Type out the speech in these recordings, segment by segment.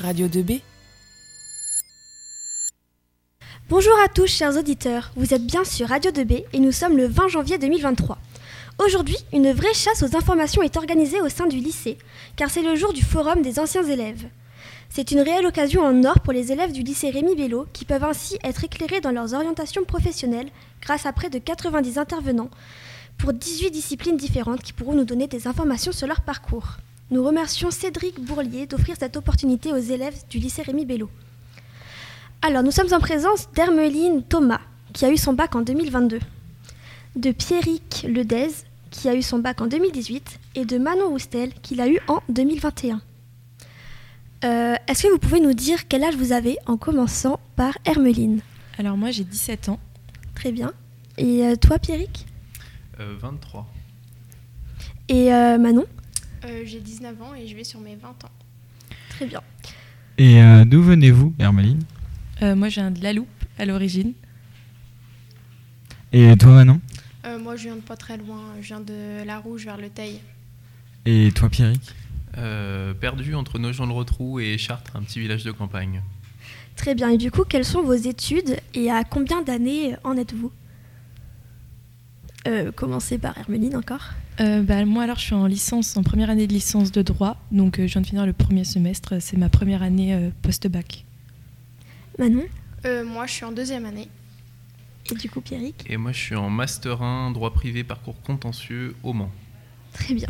Radio 2B. Bonjour à tous chers auditeurs, vous êtes bien sur Radio 2B et nous sommes le 20 janvier 2023. Aujourd'hui, une vraie chasse aux informations est organisée au sein du lycée, car c'est le jour du forum des anciens élèves. C'est une réelle occasion en or pour les élèves du lycée Rémi Bello qui peuvent ainsi être éclairés dans leurs orientations professionnelles grâce à près de 90 intervenants pour 18 disciplines différentes qui pourront nous donner des informations sur leur parcours. Nous remercions Cédric Bourlier d'offrir cette opportunité aux élèves du lycée Rémi Bello. Alors, nous sommes en présence d'Hermeline Thomas, qui a eu son bac en 2022, de Pierrick Ledez, qui a eu son bac en 2018, et de Manon Roustel, qui l'a eu en 2021. Euh, Est-ce que vous pouvez nous dire quel âge vous avez en commençant par Hermeline? Alors moi j'ai 17 ans. Très bien. Et euh, toi, Pierrick? Euh, 23. Et euh, Manon? Euh, J'ai 19 ans et je vais sur mes 20 ans. Très bien. Et euh, d'où venez-vous, Hermeline Euh, moi je viens de La Loupe à l'origine. Et toi, Manon Euh, moi, je viens de pas très loin. Je viens de La Rouge vers le Teil. Et toi, Pierrick Euh, perdu entre Nogent-le-Rotrou et Chartres, un petit village de campagne. Très bien. Et du coup, quelles sont vos études et à combien d'années en êtes-vous? Euh, Commencez par Hermeline encore. Euh, bah, moi alors je suis en licence, en première année de licence de droit. Donc euh, je viens de finir le premier semestre. C'est ma première année euh, post-bac. Manon Euh, moi, je suis en deuxième année. et du coup Pierrick. Et moi, je suis en Master 1, droit privé, parcours contentieux au Mans. Très bien.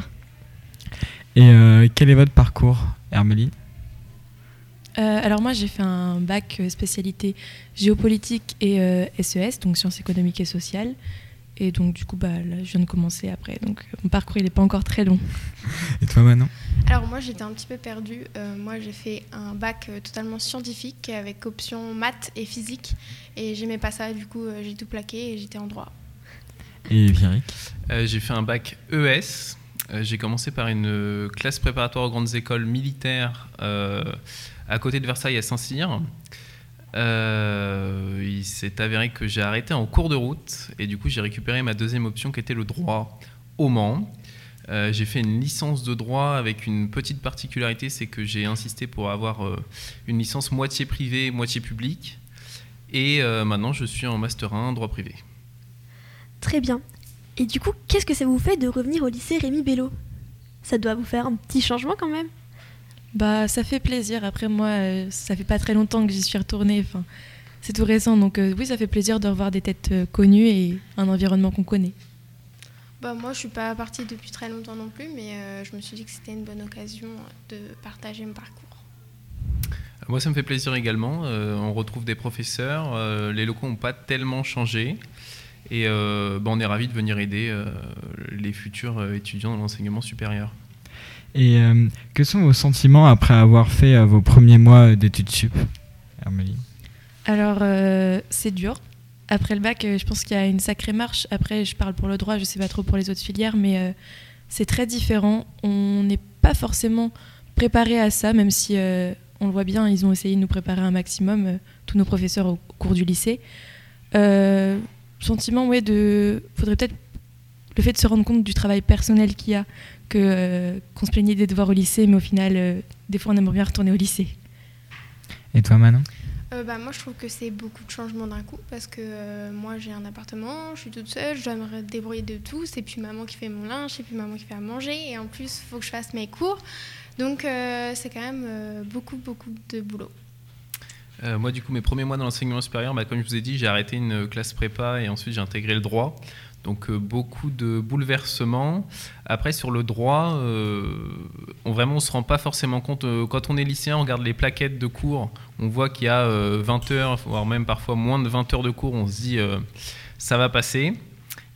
Et euh, quel est votre parcours, Hermeline? Euh, alors moi j'ai fait un bac spécialité géopolitique et euh, SES, donc sciences économiques et sociales. Et donc du coup bah, là, je viens de commencer après. Donc mon parcours il n'est pas encore très long. Et toi, Manon? Alors, moi, j'étais un petit peu perdue. Euh, moi, j'ai fait un bac euh, totalement scientifique avec option maths et physique. Et j'aimais pas ça. Du coup, euh, j'ai tout plaqué et j'étais en droit. Et Pierrick Euh, j'ai fait un bac ES. Euh, j'ai commencé par une classe préparatoire aux grandes écoles militaires euh, à côté de Versailles à Saint-Cyr. Euh, il s'est avéré que j'ai arrêté en cours de route et du coup j'ai récupéré ma deuxième option qui était le droit au Mans. Euh, j'ai fait une licence de droit avec une petite particularité, c'est que j'ai insisté pour avoir euh, une licence moitié privée, moitié publique. Et maintenant je suis en master 1 droit privé. Très bien. Et du coup, qu'est-ce que ça vous fait de revenir au lycée Rémi Bello? Ça doit vous faire un petit changement quand même Bah ça fait plaisir. Après moi euh, ça fait pas très longtemps que j'y suis retournée. Enfin c'est tout récent. Donc euh, oui ça fait plaisir de revoir des têtes euh, connues et un environnement qu'on connaît. Bah, moi, je suis pas partie depuis très longtemps non plus. Mais euh, je me suis dit que c'était une bonne occasion de partager mon parcours. Moi, ça me fait plaisir également. Euh, on retrouve des professeurs. euh, les locaux n'ont pas tellement changé. Et euh, bah, on est ravis de venir aider euh, les futurs euh, étudiants dans l'enseignement supérieur. Et euh, quels sont vos sentiments après avoir fait euh, vos premiers mois d'études sup, Hermeline Alors, euh, c'est dur. Après le bac, euh, je pense qu'il y a une sacrée marche. Après, je parle pour le droit, je sais pas trop pour les autres filières, mais euh, c'est très différent. On n'est pas forcément préparé à ça, même si euh, on le voit bien, ils ont essayé de nous préparer un maximum, euh, tous nos professeurs au, au cours du lycée. Euh, sentiment, ouais, de. Faudrait peut-être le fait de se rendre compte du travail personnel qu'il y a, que euh, qu'on se plaignait des devoirs au lycée, mais au final, euh, des fois, on aimerait bien retourner au lycée. Et toi, Manon? Euh, bah, moi, je trouve que c'est beaucoup de changements d'un coup parce que euh, moi, j'ai un appartement, je suis toute seule, je dois me débrouiller de tout. C'est plus maman qui fait mon linge, c'est plus maman qui fait à manger. Et en plus, il faut que je fasse mes cours. Donc, euh, c'est quand même euh, beaucoup, beaucoup de boulot. Euh, moi, du coup, mes premiers mois dans l'enseignement supérieur, bah, comme je vous ai dit, j'ai arrêté une classe prépa et ensuite j'ai intégré le droit. Donc euh, beaucoup de bouleversements. Après, sur le droit, euh, on vraiment on se rend pas forcément compte. euh, quand on est lycéen, on regarde les plaquettes de cours, on voit qu'il y a euh, 20 heures, voire même parfois moins de 20 heures de cours. On se dit ça va passer.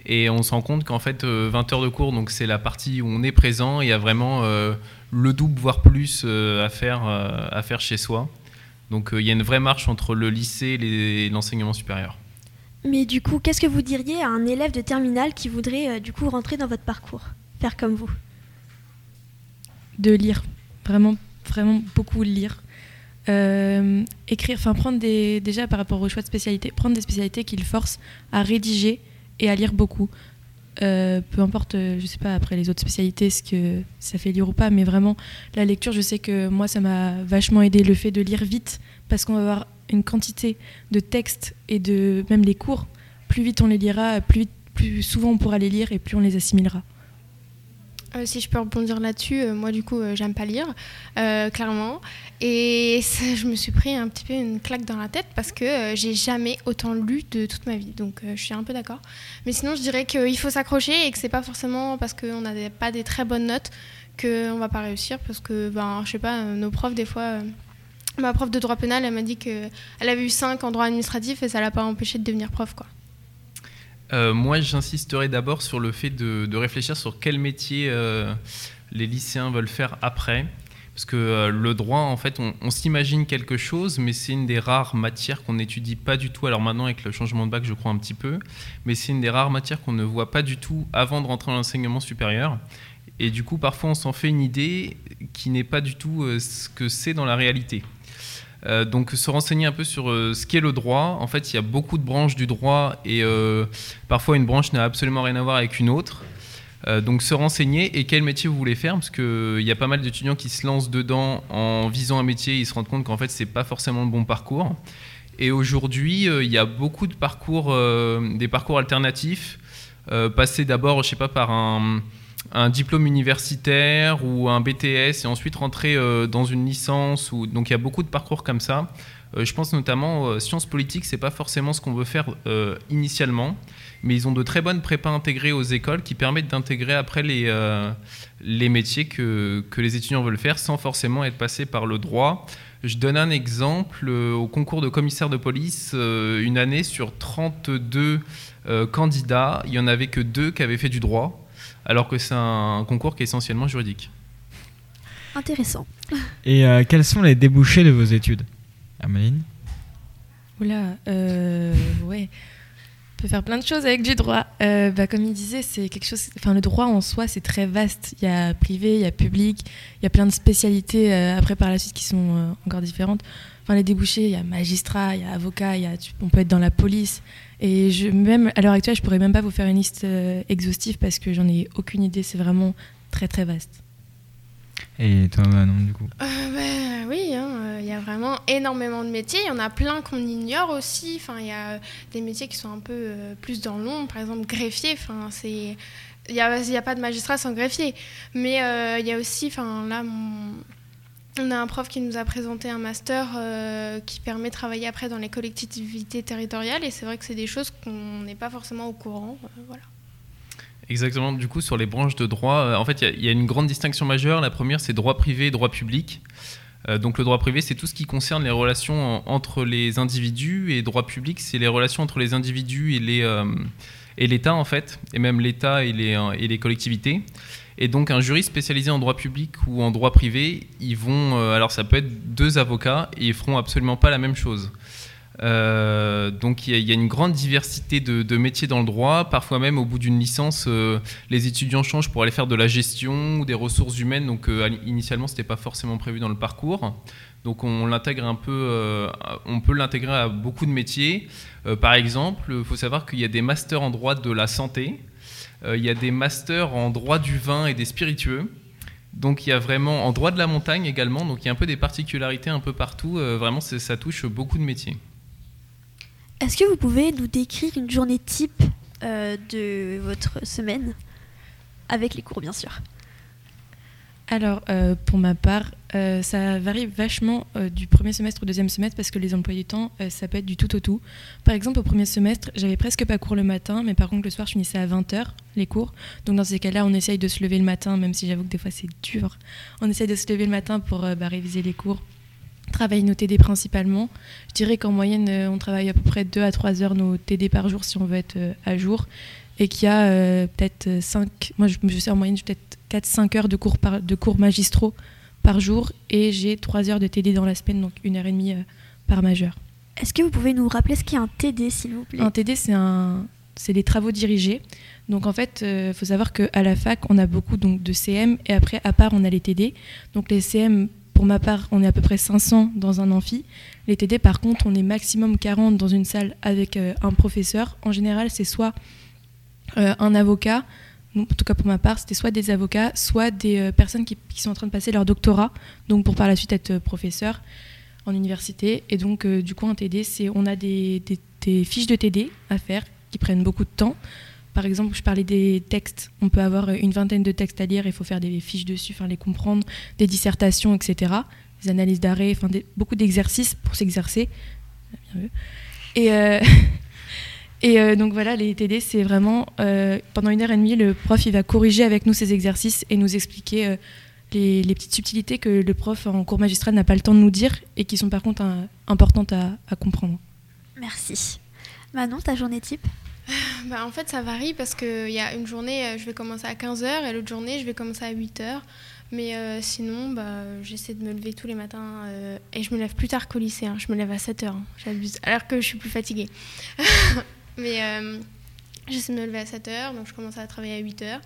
Et on se rend compte qu'en fait, euh, 20 heures de cours, c'est la partie où on est présent. Il y a vraiment le double, voire plus, à, faire, chez soi. Donc il y a une vraie marche entre le lycée et l'enseignement supérieur. Mais du coup, qu'est-ce que vous diriez à un élève de terminale qui voudrait euh, du coup rentrer dans votre parcours Faire comme vous? De lire, vraiment, vraiment beaucoup lire. Euh, écrire, enfin prendre des, déjà par rapport au choix de spécialité, prendre des spécialités qui le forcent à rédiger et à lire beaucoup. euh, peu importe, je sais pas après les autres spécialités, ce que ça fait lire ou pas, mais vraiment la lecture, je sais que moi ça m'a vachement aidé le fait de lire vite parce qu'on va avoir une quantité de textes et de même les cours. Plus vite on les lira, plus, vite, plus souvent on pourra les lire et plus on les assimilera. Euh, si je peux rebondir là-dessus, euh, moi du coup euh, j'aime pas lire, clairement. Et je me suis pris un petit peu une claque dans la tête parce que j'ai jamais autant lu de toute ma vie. Donc je suis un peu d'accord. Mais sinon je dirais qu'il faut s'accrocher et que c'est pas forcément parce qu'on n'a pas des très bonnes notes qu'on va pas réussir. Parce que, ben, je sais pas, nos profs des fois. Ma prof de droit pénal, elle m'a dit qu'elle avait eu 5 en droit administratif et ça l'a pas empêché de devenir prof. quoi. Euh, moi, j'insisterai d'abord sur le fait de, réfléchir sur quel métier euh, les lycéens veulent faire après. Parce que euh, le droit, en fait, on, s'imagine quelque chose, mais c'est une des rares matières qu'on n'étudie pas du tout. Alors maintenant, avec le changement de bac, je crois un petit peu, mais c'est une des rares matières qu'on ne voit pas du tout avant de rentrer dans l'enseignement supérieur. Et du coup, parfois, on s'en fait une idée qui n'est pas du tout ce que c'est dans la réalité. Euh, donc se renseigner un peu sur euh, ce qu'est le droit. En fait, il y a beaucoup de branches du droit et euh, parfois une branche n'a absolument rien à voir avec une autre. donc se renseigner et quel métier vous voulez faire parce qu'il y a pas mal d'étudiants qui se lancent dedans en visant un métier, ils se rendent compte qu'en fait c'est pas forcément le bon parcours. Et aujourd'hui, il y a beaucoup de parcours, des parcours alternatifs. passer d'abord, je sais pas, par un, un diplôme universitaire ou un BTS et ensuite rentrer euh, dans une licence. Ou... Donc il y a beaucoup de parcours comme ça. Euh, je pense notamment euh, sciences politiques, c'est pas forcément ce qu'on veut faire initialement, mais ils ont de très bonnes prépas intégrées aux écoles qui permettent d'intégrer après les, métiers que, que, les étudiants veulent faire sans forcément être passés par le droit. Je donne un exemple. Au concours de commissaire de police, une année sur 32 candidats, il n'y en avait que deux qui avaient fait du droit alors que c'est un concours qui est essentiellement juridique. Intéressant. Et euh, quels sont les débouchés de vos études? Améline? Oula, euh, ouais. On peut faire plein de choses avec du droit. Euh, bah, comme il disait, c'est quelque chose. Enfin, le droit en soi, c'est très vaste. Il y a privé, il y a public, il y a plein de spécialités après par la suite qui sont encore différentes. Enfin, les débouchés, il y a magistrat, il y a avocat, il y a, on peut être dans la police, et je, même à l'heure actuelle, je pourrais même pas vous faire une liste euh, exhaustive parce que j'en ai aucune idée. C'est vraiment très très vaste. Et toi, Manon, du coup? Euh, bah, Oui, il hein, euh, y a vraiment énormément de métiers. Il y en a plein qu'on ignore aussi. Enfin, il y a des métiers qui sont un peu plus dans l'ombre. Par exemple, greffier. Enfin, c'est il n'y a, a, pas de magistrat sans greffier. Mais il y a aussi, enfin là, mon, on a un prof qui nous a présenté un master euh, qui permet de travailler après dans les collectivités territoriales et c'est vrai que c'est des choses qu'on n'est pas forcément au courant. Euh, voilà. Exactement. Du coup, sur les branches de droit, euh, en fait, il y, a une grande distinction majeure. La première, c'est droit privé et droit public. donc, le droit privé, c'est tout ce qui concerne les relations entre les individus et droit public, c'est les relations entre les individus et les et l'État en fait, et même l'État et les, et les collectivités. Et donc un jury spécialisé en droit public ou en droit privé, ils vont, euh, alors ça peut être deux avocats et ils feront absolument pas la même chose. Euh, donc il y, a une grande diversité de, métiers dans le droit. Parfois même au bout d'une licence, euh, les étudiants changent pour aller faire de la gestion ou des ressources humaines. Donc initialement, c'était pas forcément prévu dans le parcours. Donc on l'intègre un peu, on peut l'intégrer à beaucoup de métiers. par exemple, il faut savoir qu'il y a des masters en droit de la santé euh, il y a des masters en droit du vin et des spiritueux. Donc il y a vraiment en droit de la montagne également, donc il y a un peu des particularités un peu partout. Euh, vraiment, ça touche beaucoup de métiers. Est-ce que vous pouvez nous décrire une journée type euh, de votre semaine? Avec les cours, bien sûr alors, euh, pour ma part, euh, ça varie vachement euh, du premier semestre au deuxième semestre parce que les emplois du temps, ça peut être du tout au tout. Par exemple, au premier semestre, j'avais presque pas cours le matin, mais par contre, le soir, je finissais à 20h les cours. Donc, dans ces cas-là, on essaye de se lever le matin, même si j'avoue que des fois, c'est dur. On essaye de se lever le matin pour bah, réviser les cours, travailler nos TD principalement. Je dirais qu'en moyenne, on travaille à peu près 2 à 3 heures nos TD par jour si on veut être à jour. Et qu'il y a peut-être 5, moi je, sais en moyenne, peut-être 4-5 heures de cours, de cours magistraux par jour et j'ai 3 heures de TD dans la semaine, donc une heure et demie euh, par majeur. Est-ce que vous pouvez nous rappeler ce qu'est un TD, s'il vous plaît? Un TD, c'est un, c'est des travaux dirigés. Donc en fait, il euh, faut savoir qu'à la fac, on a beaucoup donc, de CM et après, à part, on a les TD. Donc les CM, pour ma part, on est à peu près 500 dans un amphi. Les TD, par contre, on est maximum 40 dans une salle avec euh, un professeur. En général, c'est soit un avocat, en tout cas pour ma part, c'était soit des avocats, soit des personnes qui, sont en train de passer leur doctorat, donc pour par la suite être professeur en université. Et donc, du coup, un TD, c'est on a des, fiches de TD à faire qui prennent beaucoup de temps. Par exemple, je parlais des textes. On peut avoir une vingtaine de textes à lire, il faut faire des fiches dessus, enfin les comprendre, des dissertations, etc. Des analyses d'arrêt, enfin beaucoup d'exercices pour s'exercer. Et, euh, et euh, donc voilà, les TD, c'est vraiment euh, pendant une heure et demie, le prof il va corriger avec nous ces exercices et nous expliquer les, petites subtilités que le prof en cours magistral n'a pas le temps de nous dire et qui sont par contre importantes à, à comprendre. Merci. Manon, ta journée type? Bah, En fait, ça varie parce qu'il y a une journée, euh, je vais commencer à 15h et l'autre journée, je vais commencer à 8h. Mais euh, sinon, bah, j'essaie de me lever tous les matins euh, et je me lève plus tard qu'au lycée. Hein. Je me lève à 7h, hein. j'abuse, alors que je suis plus fatiguée. Mais j'essaie de me lever à 7h, donc je commence à travailler à 8h.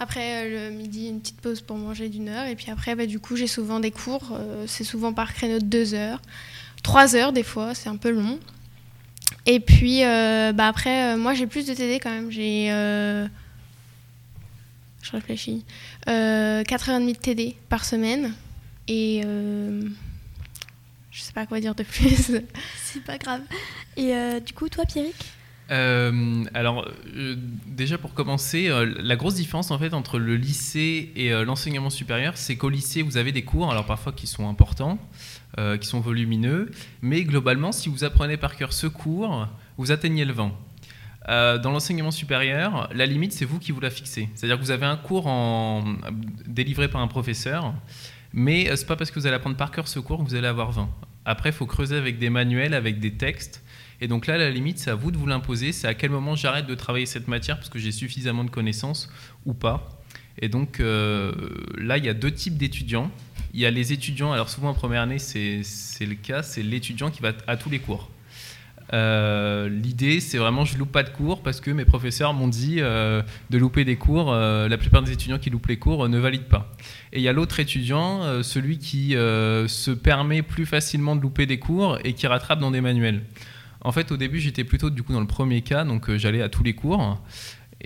Après le midi, une petite pause pour manger d'une heure. Et puis après, bah, du coup, j'ai souvent des cours. c'est souvent par créneau de 2 heures. 3 heures des fois, c'est un peu long. Et puis, euh, bah après, euh, moi, j'ai plus de TD quand même. J'ai. Euh, je réfléchis. 4h30 de TD par semaine. Et. je sais pas quoi dire de plus. C'est pas grave. Et du coup, toi, Pierrick? Alors, déjà pour commencer, la grosse différence en fait entre le lycée et l'enseignement supérieur, c'est qu'au lycée, vous avez des cours, alors parfois qui sont importants, euh, qui sont volumineux, mais globalement, si vous apprenez par cœur ce cours, vous atteignez le vent. Euh, dans l'enseignement supérieur, la limite, c'est vous qui vous la fixez. C'est-à-dire que vous avez un cours en... délivré par un professeur, mais euh, ce n'est pas parce que vous allez apprendre par cœur ce cours que vous allez avoir 20. Après, il faut creuser avec des manuels, avec des textes. Et donc là, la limite, c'est à vous de vous l'imposer. C'est à quel moment j'arrête de travailler cette matière parce que j'ai suffisamment de connaissances ou pas. Et donc là, il y a deux types d'étudiants. Il y a les étudiants, alors souvent en première année, c'est le cas, c'est l'étudiant qui va à tous les cours. Euh, l'idée, c'est vraiment je loupe pas de cours parce que mes professeurs m'ont dit euh, de louper des cours. Euh, la plupart des étudiants qui loupent les cours ne valident pas. Et il y a l'autre étudiant, celui qui se permet plus facilement de louper des cours et qui rattrape dans des manuels. En fait, au début, j'étais plutôt du coup dans le premier cas, donc j'allais à tous les cours.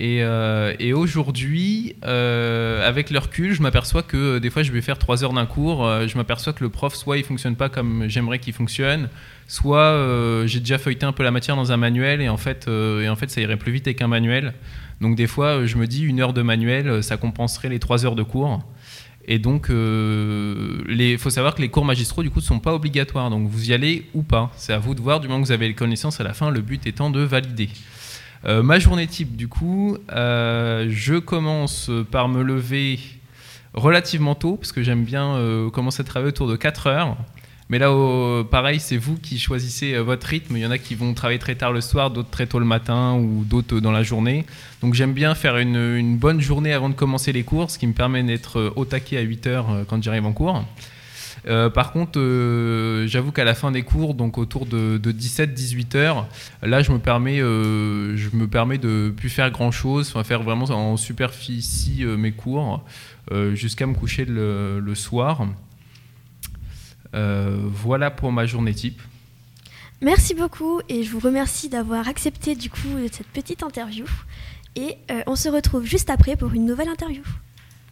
Euh, et, aujourd'hui, euh, avec le recul, je m'aperçois que euh, des fois, je vais faire trois heures d'un cours. je m'aperçois que le prof, soit il fonctionne pas comme j'aimerais qu'il fonctionne, soit j'ai déjà feuilleté un peu la matière dans un manuel et en fait, et en fait ça irait plus vite avec un manuel. Donc des fois, je me dis une heure de manuel, ça compenserait les trois heures de cours. Et donc, il faut savoir que les cours magistraux, du coup, ne sont pas obligatoires. Donc, vous y allez ou pas. C'est à vous de voir, du moment que vous avez les connaissances à la fin, le but étant de valider. Euh, ma journée type, du coup, euh, je commence par me lever relativement tôt, parce que j'aime bien euh, commencer à travailler autour de 4 heures. Mais là, pareil, c'est vous qui choisissez votre rythme. Il y en a qui vont travailler très tard le soir, d'autres très tôt le matin ou d'autres dans la journée. Donc j'aime bien faire une, bonne journée avant de commencer les cours, ce qui me permet d'être au taquet à 8 heures quand j'arrive en cours. Euh, par contre, euh, j'avoue qu'à la fin des cours, donc autour de, 17-18 heures, là, je me permets, euh, je me permets de plus faire grand chose, enfin, faire vraiment en superficie mes cours jusqu'à me coucher le, soir. Voilà pour ma journée type. Merci beaucoup et je vous remercie d'avoir accepté du coup cette petite interview. Et on se retrouve juste après pour une nouvelle interview.